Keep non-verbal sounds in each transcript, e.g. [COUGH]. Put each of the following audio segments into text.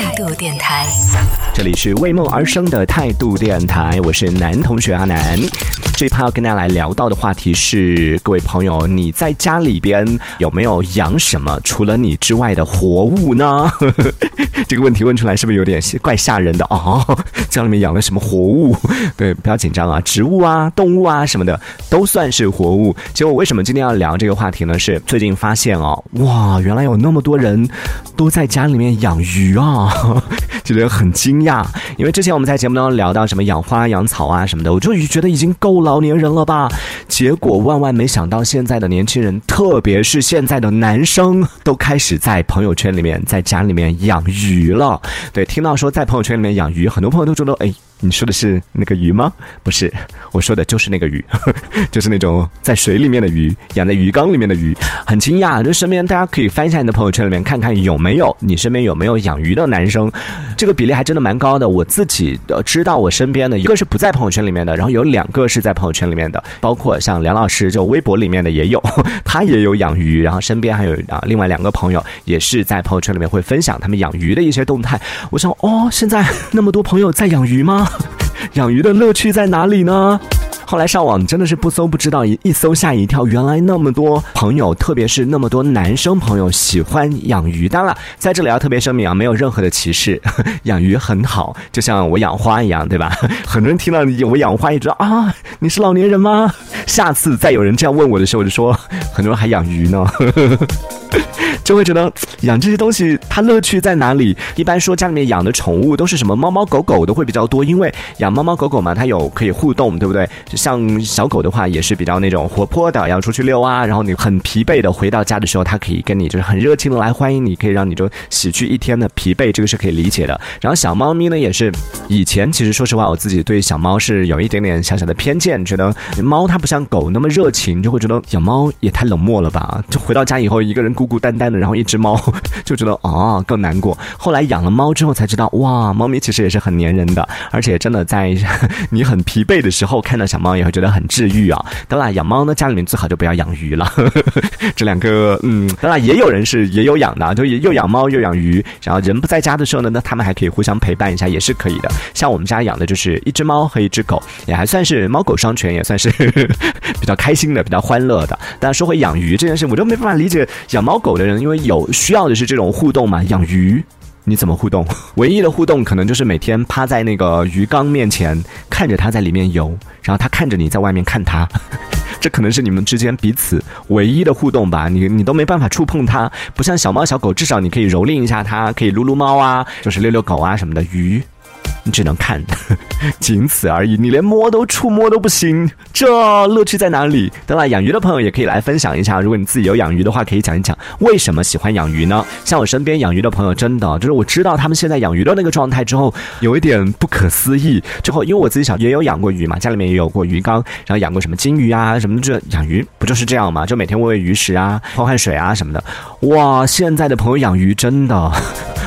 态度电台，这里是为梦而生的态度电台，我是男同学阿南。这一趴要跟大家来聊到的话题是，各位朋友，你在家里边有没有养什么除了你之外的活物呢？[LAUGHS] 这个问题问出来是不是有点怪吓人的哦？家里面养了什么活物？对，不要紧张啊，植物啊、动物啊什么的都算是活物。结果为什么今天要聊这个话题呢？是最近发现哦，哇，原来有那么多人都在家里面养鱼啊，[LAUGHS] 觉得很惊讶。因为之前我们在节目当中聊到什么养花、养草啊什么的，我就觉得已经够老年人了吧。结果万万没想到，现在的年轻人，特别是现在的男生，都开始在朋友圈里面、在家里面养鱼了。对，听到说在朋友圈里面养鱼，很多朋友都觉得，哎。你说的是那个鱼吗？不是，我说的就是那个鱼，[LAUGHS] 就是那种在水里面的鱼，养在鱼缸里面的鱼。很惊讶，就身边大家可以翻一下你的朋友圈里面，看看有没有你身边有没有养鱼的男生，这个比例还真的蛮高的。我自己知道，我身边的一个是不在朋友圈里面的，然后有两个是在朋友圈里面的，包括像梁老师，就微博里面的也有，[LAUGHS] 他也有养鱼，然后身边还有啊另外两个朋友也是在朋友圈里面会分享他们养鱼的一些动态。我想，哦，现在那么多朋友在养鱼吗？养鱼的乐趣在哪里呢？后来上网真的是不搜不知道，一一搜吓一跳，原来那么多朋友，特别是那么多男生朋友喜欢养鱼。当然，在这里要特别声明啊，没有任何的歧视，[LAUGHS] 养鱼很好，就像我养花一样，对吧？[LAUGHS] 很多人听到你我养花也知道啊，你是老年人吗？[LAUGHS] 下次再有人这样问我的时候，我就说，很多人还养鱼呢。就会觉得养这些东西它乐趣在哪里？一般说家里面养的宠物都是什么猫猫狗狗的会比较多，因为养猫猫狗狗嘛，它有可以互动，对不对？像小狗的话也是比较那种活泼的，要出去遛啊，然后你很疲惫的回到家的时候，它可以跟你就是很热情的来欢迎你，可以让你就洗去一天的疲惫，这个是可以理解的。然后小猫咪呢也是，以前其实说实话我自己对小猫是有一点点小小的偏见，觉得猫它不像狗那么热情，就会觉得养猫也太冷漠了吧？就回到家以后一个人孤孤单单的。然后一只猫就觉得啊更难过。后来养了猫之后才知道，哇，猫咪其实也是很粘人的，而且真的在 [LAUGHS] 你很疲惫的时候看到小猫也会觉得很治愈啊。当然，养猫呢家里面最好就不要养鱼了。[LAUGHS] 这两个，嗯，当然也有人是也有养的，就又养猫又养鱼。然后人不在家的时候呢，那他们还可以互相陪伴一下，也是可以的。像我们家养的就是一只猫和一只狗，也还算是猫狗双全，也算是比较开心的、比较欢乐的。但说回养鱼这件事，我就没办法理解养猫狗的人。因为有需要的是这种互动嘛，养鱼你怎么互动？[LAUGHS] 唯一的互动可能就是每天趴在那个鱼缸面前，看着它在里面游，然后它看着你在外面看它，[LAUGHS] 这可能是你们之间彼此唯一的互动吧。你你都没办法触碰它，不像小猫小狗，至少你可以蹂躏一下它，可以撸撸猫啊，就是遛遛狗啊什么的。鱼。你只能看，[LAUGHS] 仅此而已。你连摸都触摸都不行，这乐趣在哪里？当然，养鱼的朋友也可以来分享一下。如果你自己有养鱼的话，可以讲一讲为什么喜欢养鱼呢？像我身边养鱼的朋友，真的就是我知道他们现在养鱼的那个状态之后，有一点不可思议。之后，因为我自己小也有养过鱼嘛，家里面也有过鱼缸，然后养过什么金鱼啊什么。这养鱼不就是这样吗？就每天喂喂鱼食啊，换换水啊什么的。哇，现在的朋友养鱼真的。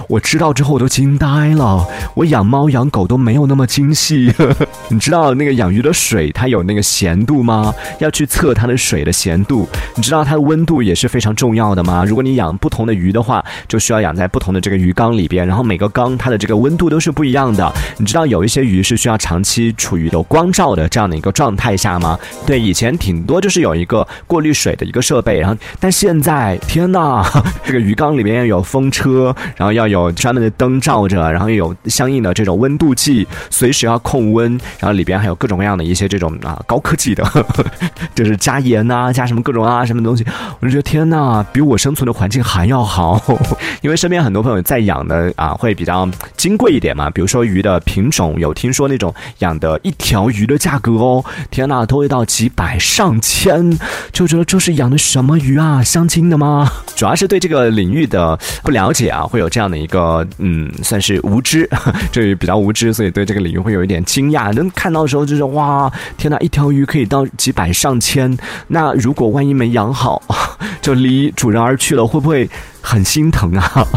我知道之后我都惊呆了。我养猫养狗都没有那么精细。[LAUGHS] 你知道那个养鱼的水它有那个咸度吗？要去测它的水的咸度。你知道它的温度也是非常重要的吗？如果你养不同的鱼的话，就需要养在不同的这个鱼缸里边，然后每个缸它的这个温度都是不一样的。你知道有一些鱼是需要长期处于有光照的这样的一个状态下吗？对，以前挺多就是有一个过滤水的一个设备，然后但现在天呐，[LAUGHS] 这个鱼缸里边要有风车，然后要有。有专门的灯照着，然后有相应的这种温度计，随时要控温，然后里边还有各种各样的一些这种啊高科技的，[LAUGHS] 就是加盐呐，加什么各种啊什么东西，我就觉得天呐，比我生存的环境还要好。[LAUGHS] 因为身边很多朋友在养的啊，会比较金贵一点嘛，比如说鱼的品种，有听说那种养的一条鱼的价格哦，天呐，都会到几百上千，就觉得这是养的什么鱼啊？相亲的吗？主要是对这个领域的不了解啊，会有这样的。一个嗯，算是无知，[LAUGHS] 这比较无知，所以对这个领域会有一点惊讶。能看到的时候就是哇，天哪，一条鱼可以到几百上千。那如果万一没养好，[LAUGHS] 就离主人而去了，会不会很心疼啊？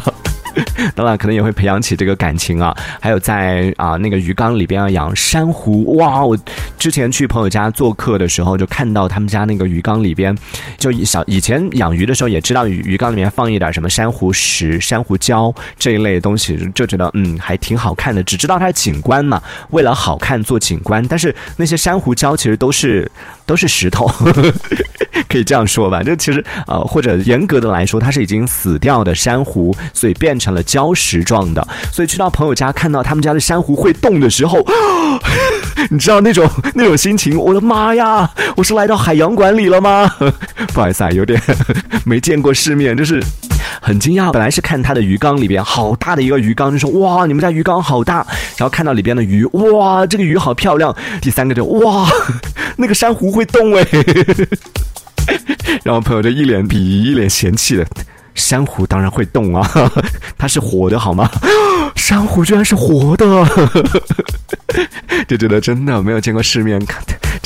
[LAUGHS] 当然可能也会培养起这个感情啊。还有在啊那个鱼缸里边要养珊瑚，哇！我之前去朋友家做客的时候，就看到他们家那个鱼缸里边，就以小以前养鱼的时候也知道鱼鱼缸里面放一点什么珊瑚石、珊瑚礁这一类东西，就觉得嗯还挺好看的。只知道它是景观嘛，为了好看做景观，但是那些珊瑚礁其实都是 [LAUGHS] 都是石头，[LAUGHS] 可以这样说吧？就其实呃或者严格的来说，它是已经死掉的珊瑚，所以变成成了礁石状的。所以去到朋友家看到他们家的珊瑚会动的时候，[GASPS] 你知道那种那种心情？我的妈呀！我是来到海洋馆里了吗？[LAUGHS] 不好意思啊，有点 [LAUGHS] 没见过世面，就是很惊讶。本来是看他的鱼缸里边好大的一个鱼缸，就说哇，你们家鱼缸好大。然后看到里边的鱼，哇，这个鱼好漂亮。第三个就哇，[LAUGHS] 那个珊瑚会动哎。然后朋友就一脸鄙夷，一脸嫌弃的。珊瑚当然会动啊，[LAUGHS] 它是活的好吗？[GASPS] 珊瑚居然是活的，就觉得真的没有见过世面，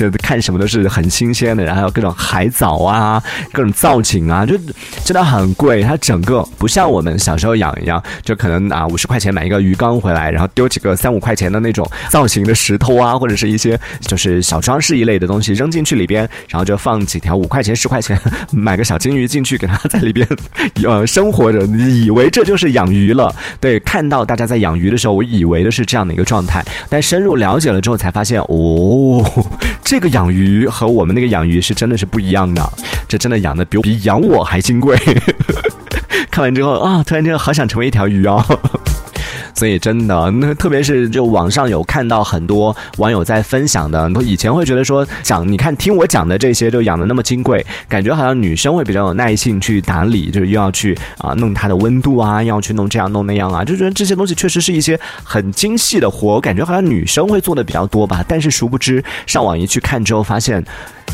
就看什么都是很新鲜的，然后还有各种海藻啊，各种造景啊，就真的很贵。它整个不像我们小时候养一样，就可能啊五十块钱买一个鱼缸回来，然后丢几个三五块钱的那种造型的石头啊，或者是一些就是小装饰一类的东西扔进去里边，然后就放几条五块钱十块钱买个小金鱼进去，给它在里边。呃，生活着，以为这就是养鱼了？对，看到大家在养鱼的时候，我以为的是这样的一个状态，但深入了解了之后，才发现，哦，这个养鱼和我们那个养鱼是真的是不一样的，这真的养的比比养我还金贵。[LAUGHS] 看完之后啊，突然间好想成为一条鱼哦。所以真的，那特别是就网上有看到很多网友在分享的，都以前会觉得说讲，你看听我讲的这些，就养的那么金贵，感觉好像女生会比较有耐性去打理，就是又要去啊弄它的温度啊，要去弄这样弄那样啊，就觉得这些东西确实是一些很精细的活，感觉好像女生会做的比较多吧。但是殊不知上网一去看之后，发现。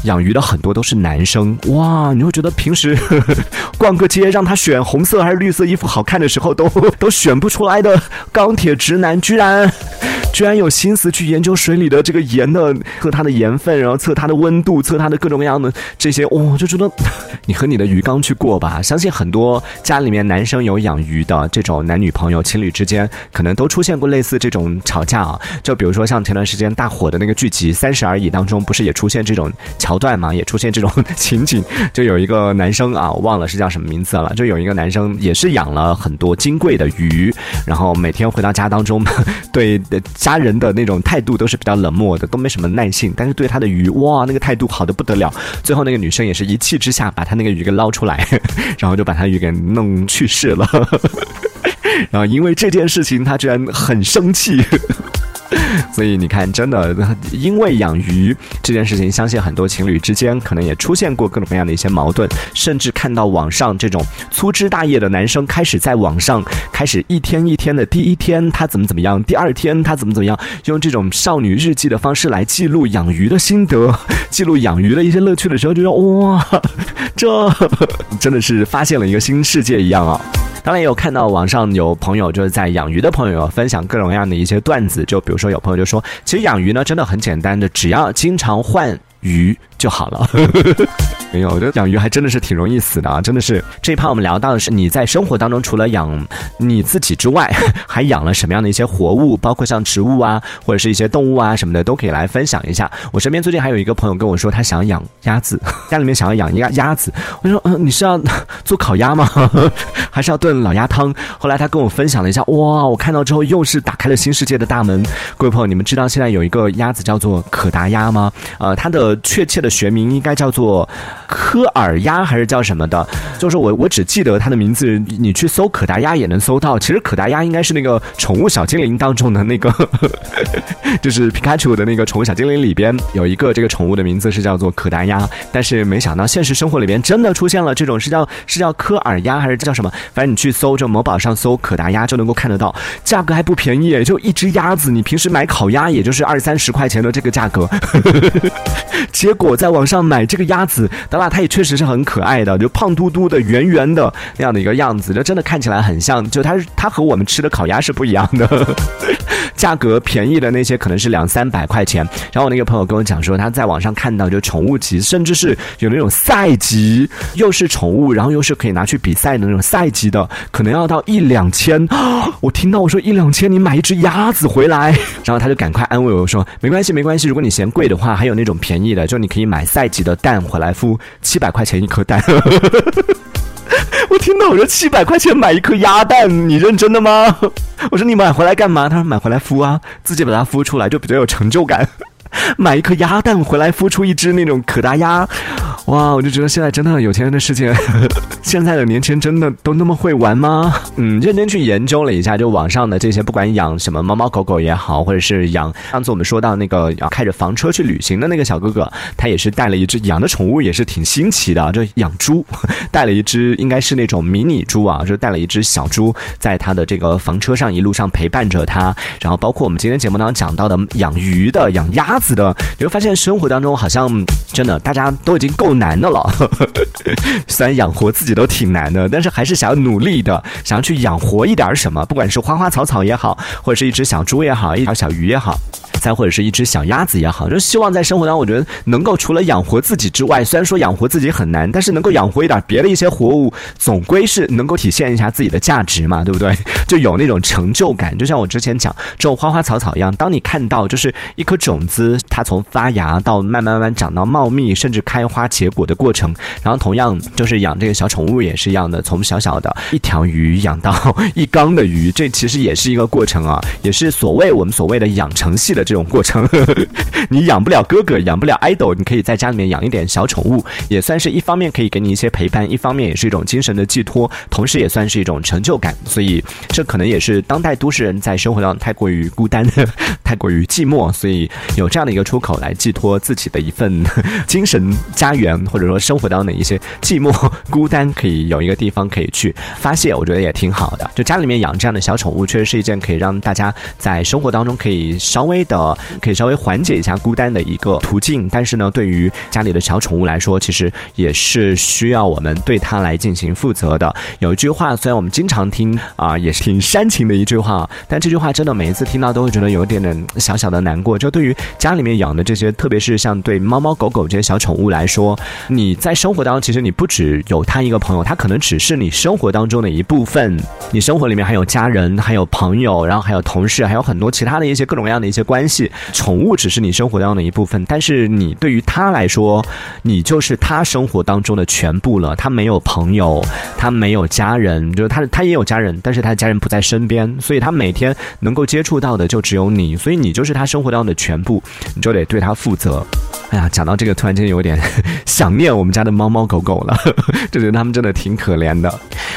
养鱼的很多都是男生哇，你会觉得平时 [LAUGHS] 逛个街让他选红色还是绿色衣服好看的时候都 [LAUGHS] 都选不出来的钢铁直男，居然居然有心思去研究水里的这个盐的测它的盐分，然后测它的温度，测它的各种各样的这些，哇，就觉得 [LAUGHS] 你和你的鱼缸去过吧。相信很多家里面男生有养鱼的这种男女朋友情侣之间，可能都出现过类似这种吵架啊。就比如说像前段时间大火的那个剧集《三十而已》当中，不是也出现这种。桥段嘛，也出现这种情景，就有一个男生啊，我忘了是叫什么名字了，就有一个男生也是养了很多金贵的鱼，然后每天回到家当中，对家人的那种态度都是比较冷漠的，都没什么耐性，但是对他的鱼，哇，那个态度好的不得了。最后那个女生也是一气之下把他那个鱼给捞出来，[LAUGHS] 然后就把他鱼给弄去世了。[LAUGHS] 然后因为这件事情，他居然很生气。[LAUGHS] 所以你看，真的，因为养鱼这件事情，相信很多情侣之间可能也出现过各种各样的一些矛盾，甚至看到网上这种粗枝大叶的男生开始在网上开始一天一天的，第一天他怎么怎么样，第二天他怎么怎么样，用这种少女日记的方式来记录养鱼的心得，[LAUGHS] 记录养鱼的一些乐趣的时候，就说哇，这真的是发现了一个新世界一样啊。当然也有看到网上有朋友就是在养鱼的朋友分享各种各样的一些段子，就比如说有朋友就说，其实养鱼呢真的很简单的，只要经常换鱼就好了。[LAUGHS] 没有，我觉得养鱼还真的是挺容易死的啊！真的是这一趴我们聊到的是你在生活当中除了养你自己之外，[LAUGHS] 还养了什么样的一些活物，包括像植物啊，或者是一些动物啊什么的，都可以来分享一下。我身边最近还有一个朋友跟我说，他想养鸭子，家里面想要养鸭鸭子。我说，嗯，你是要 [LAUGHS] 做烤鸭吗？[LAUGHS] 还是要炖老鸭汤？后来他跟我分享了一下，哇，我看到之后又是打开了新世界的大门。各位朋友，你们知道现在有一个鸭子叫做可达鸭吗？呃，它的确切的学名应该叫做。科尔鸭还是叫什么的？就是我我只记得它的名字，你去搜可达鸭也能搜到。其实可达鸭应该是那个宠物小精灵当中的那个，[LAUGHS] 就是皮卡丘的那个宠物小精灵里边有一个这个宠物的名字是叫做可达鸭。但是没想到现实生活里边真的出现了这种是叫是叫科尔鸭还是叫什么？反正你去搜这某宝上搜可达鸭就能够看得到，价格还不便宜，就一只鸭子，你平时买烤鸭也就是二三十块钱的这个价格。[LAUGHS] 结果在网上买这个鸭子。当然，它也确实是很可爱的，就胖嘟嘟的、圆圆的那样的一个样子，就真的看起来很像。就它，它和我们吃的烤鸭是不一样的。价格便宜的那些可能是两三百块钱。然后我那个朋友跟我讲说，他在网上看到就宠物级，甚至是有那种赛级，又是宠物，然后又是可以拿去比赛的那种赛级的，可能要到一两千。[GASPS] 我听到我说一两千，你买一只鸭子回来，然后他就赶快安慰我说没关系没关系，如果你嫌贵的话，还有那种便宜的，就你可以买赛级的蛋回来孵，七百块钱一颗蛋。[LAUGHS] [LAUGHS] 我听到我说七百块钱买一颗鸭蛋，你认真的吗？我说你买回来干嘛？他说买回来孵啊，自己把它孵出来就比较有成就感。[LAUGHS] 买一颗鸭蛋回来孵出一只那种可达鸭。哇，我就觉得现在真的有钱人的世界，[LAUGHS] 现在的年轻人真的都那么会玩吗？嗯，认真去研究了一下，就网上的这些，不管养什么猫猫狗狗也好，或者是养，上次我们说到那个要开着房车去旅行的那个小哥哥，他也是带了一只养的宠物，也是挺新奇的，就养猪，[LAUGHS] 带了一只应该是那种迷你猪啊，就带了一只小猪在他的这个房车上一路上陪伴着他，然后包括我们今天节目当中讲到的养鱼的、养鸭子的，你会发现生活当中好像真的大家都已经够。难的了，[LAUGHS] 虽然养活自己都挺难的，但是还是想要努力的，想要去养活一点什么，不管是花花草草也好，或者是一只小猪也好，一条小鱼也好。再或者是一只小鸭子也好，就希望在生活当中，我觉得能够除了养活自己之外，虽然说养活自己很难，但是能够养活一点别的一些活物，总归是能够体现一下自己的价值嘛，对不对？[LAUGHS] 就有那种成就感。就像我之前讲种花花草草一样，当你看到就是一颗种子，它从发芽到慢慢慢慢长到茂密，甚至开花结果的过程，然后同样就是养这个小宠物也是一样的，从小小的一条鱼养到 [LAUGHS] 一缸的鱼，这其实也是一个过程啊，也是所谓我们所谓的养成系的。这种过程，[LAUGHS] 你养不了哥哥，养不了 idol，你可以在家里面养一点小宠物，也算是一方面可以给你一些陪伴，一方面也是一种精神的寄托，同时也算是一种成就感。所以，这可能也是当代都市人在生活当中太过于孤单、[LAUGHS] 太过于寂寞，所以有这样的一个出口来寄托自己的一份精神家园，或者说生活当中的一些寂寞、孤单，可以有一个地方可以去发泄，我觉得也挺好的。就家里面养这样的小宠物，确实是一件可以让大家在生活当中可以稍微的。呃，可以稍微缓解一下孤单的一个途径，但是呢，对于家里的小宠物来说，其实也是需要我们对它来进行负责的。有一句话，虽然我们经常听啊，也是挺煽情的一句话，但这句话真的每一次听到都会觉得有一点点小小的难过。就对于家里面养的这些，特别是像对猫猫狗狗这些小宠物来说，你在生活当中，其实你不只有它一个朋友，它可能只是你生活当中的一部分。你生活里面还有家人，还有朋友，然后还有同事，还有很多其他的一些各种各样的一些关。系宠物只是你生活当中的一部分，但是你对于他来说，你就是他生活当中的全部了。他没有朋友，他没有家人，就是他他也有家人，但是他的家人不在身边，所以他每天能够接触到的就只有你，所以你就是他生活当中的全部，你就得对他负责。哎呀，讲到这个，突然间有点 [LAUGHS] 想念我们家的猫猫狗狗了，[LAUGHS] 就觉得他们真的挺可怜的。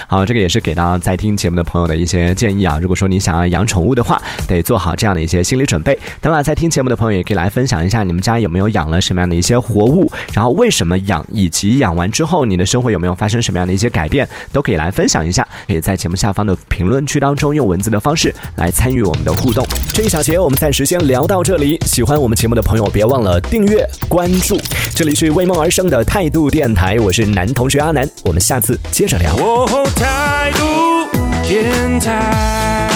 好，这个也是给到在听节目的朋友的一些建议啊。如果说你想要养宠物的话，得做好这样的一些心理准备。等会在听节目的朋友也可以来分享一下，你们家有没有养了什么样的一些活物，然后为什么养，以及养完之后你的生活有没有发生什么样的一些改变，都可以来分享一下。可以在节目下方的评论区当中用文字的方式来参与我们的互动。这一小节我们暂时先聊到这里。喜欢我们节目的朋友，别忘了订阅。关注，这里是为梦而生的态度电台，我是男同学阿南，我们下次接着聊。态度电台。